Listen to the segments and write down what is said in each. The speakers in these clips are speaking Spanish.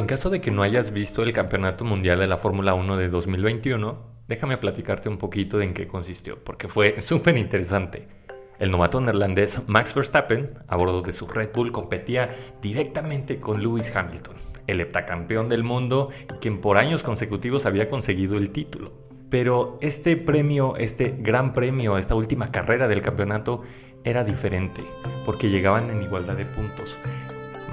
En caso de que no hayas visto el Campeonato Mundial de la Fórmula 1 de 2021, déjame platicarte un poquito de en qué consistió, porque fue súper interesante. El novato neerlandés Max Verstappen, a bordo de su Red Bull, competía directamente con Lewis Hamilton, el heptacampeón del mundo y quien por años consecutivos había conseguido el título. Pero este premio, este gran premio, esta última carrera del campeonato era diferente, porque llegaban en igualdad de puntos.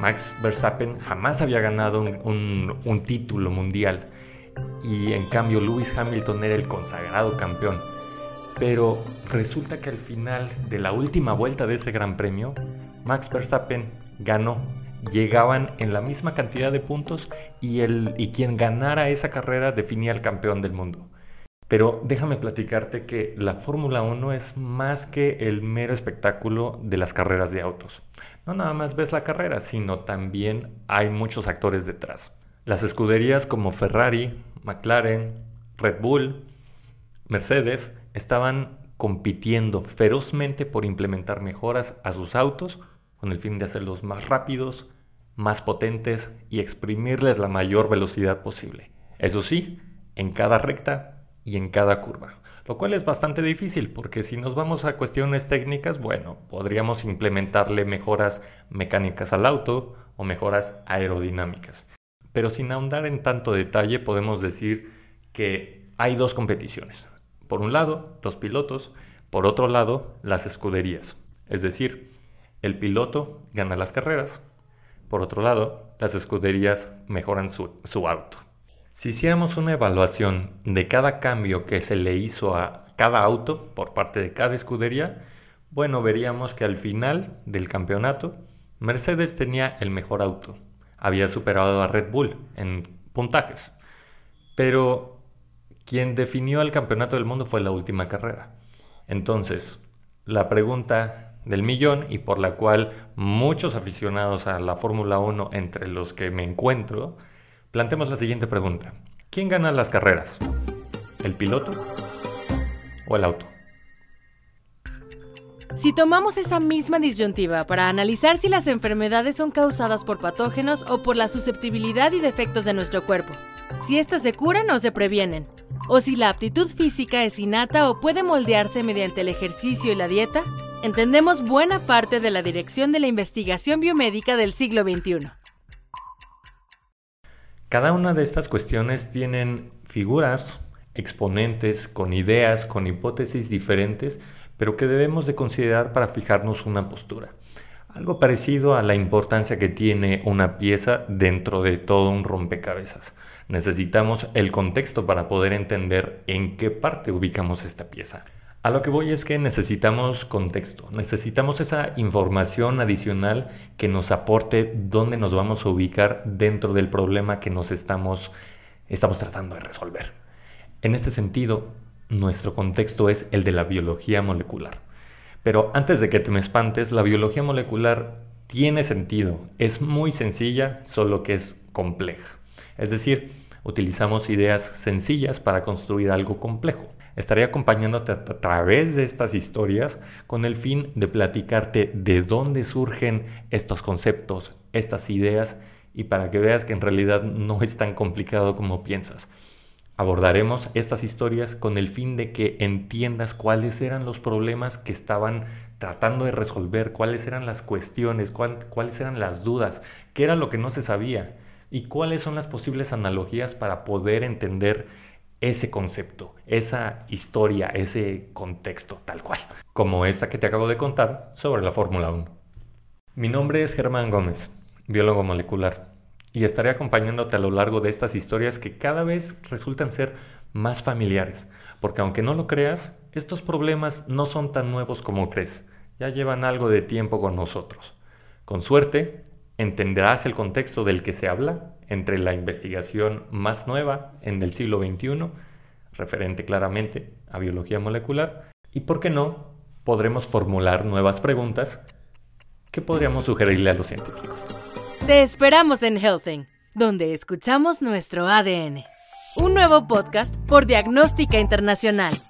Max Verstappen jamás había ganado un, título mundial y en cambio Lewis Hamilton era el consagrado campeón. Pero resulta que al final de la última vuelta de ese gran premio, Max Verstappen ganó. Llegaban en la misma cantidad de puntos y, el, y quien ganara esa carrera definía al campeón del mundo. Pero déjame platicarte que la Fórmula 1 es más que el mero espectáculo de las carreras de autos. No nada más ves la carrera, sino también hay muchos actores detrás. Las escuderías como Ferrari, McLaren, Red Bull, Mercedes estaban compitiendo ferozmente por implementar mejoras a sus autos con el fin de hacerlos más rápidos, más potentes y exprimirles la mayor velocidad posible. Eso sí, en cada recta y en cada curva. Lo cual es bastante difícil porque si nos vamos a cuestiones técnicas, bueno, podríamos implementarle mejoras mecánicas al auto o mejoras aerodinámicas. Pero sin ahondar en tanto detalle podemos decir que hay dos competiciones, por un lado, los pilotos, por otro lado, las escuderías. Es decir, el piloto gana las carreras, por otro lado, las escuderías mejoran su, auto. Si hiciéramos una evaluación de cada cambio que se le hizo a cada auto por parte de cada escudería, bueno, veríamos que al final del campeonato, Mercedes tenía el mejor auto. Había superado a Red Bull en puntajes. Pero quien definió el campeonato del mundo fue la última carrera. Entonces, la pregunta del millón y por la cual muchos aficionados a la Fórmula 1, entre los que me encuentro, planteamos la siguiente pregunta. ¿Quién gana las carreras? ¿El piloto o el auto? Si tomamos esa misma disyuntiva para analizar si las enfermedades son causadas por patógenos o por la susceptibilidad y defectos de nuestro cuerpo, si éstas se curan o se previenen, o si la aptitud física es innata o puede moldearse mediante el ejercicio y la dieta, entendemos buena parte de la dirección de la investigación biomédica del siglo XXI. Cada una de estas cuestiones tienen figuras, exponentes, con ideas, con hipótesis diferentes, pero que debemos de considerar para fijarnos una postura. Algo parecido a la importancia que tiene una pieza dentro de todo un rompecabezas. Necesitamos el contexto para poder entender en qué parte ubicamos esta pieza. A lo que voy es que necesitamos contexto, necesitamos esa información adicional que nos aporte dónde nos vamos a ubicar dentro del problema que nos estamos, estamos tratando de resolver. En este sentido, nuestro contexto es el de la biología molecular. Pero antes de que te me espantes, la biología molecular tiene sentido, es muy sencilla, solo que es compleja. Es decir, utilizamos ideas sencillas para construir algo complejo. Estaré acompañándote a través de estas historias con el fin de platicarte de dónde surgen estos conceptos, estas ideas y para que veas que en realidad no es tan complicado como piensas. Abordaremos estas historias con el fin de que entiendas cuáles eran los problemas que estaban tratando de resolver, cuáles eran las cuestiones, cuáles eran las dudas, qué era lo que no se sabía y cuáles son las posibles analogías para poder entender ese concepto, esa historia, ese contexto tal cual, como esta que te acabo de contar sobre la Fórmula 1. Mi nombre es Germán Gómez, biólogo molecular, y estaré acompañándote a lo largo de estas historias que cada vez resultan ser más familiares, porque aunque no lo creas, estos problemas no son tan nuevos como crees, ya llevan algo de tiempo con nosotros. Con suerte, entenderás el contexto del que se habla entre la investigación más nueva en el siglo XXI, referente claramente a biología molecular, y por qué no, podremos formular nuevas preguntas que podríamos sugerirle a los científicos. Te esperamos en Healthing, donde escuchamos nuestro ADN. Un nuevo podcast por Diagnóstica Internacional.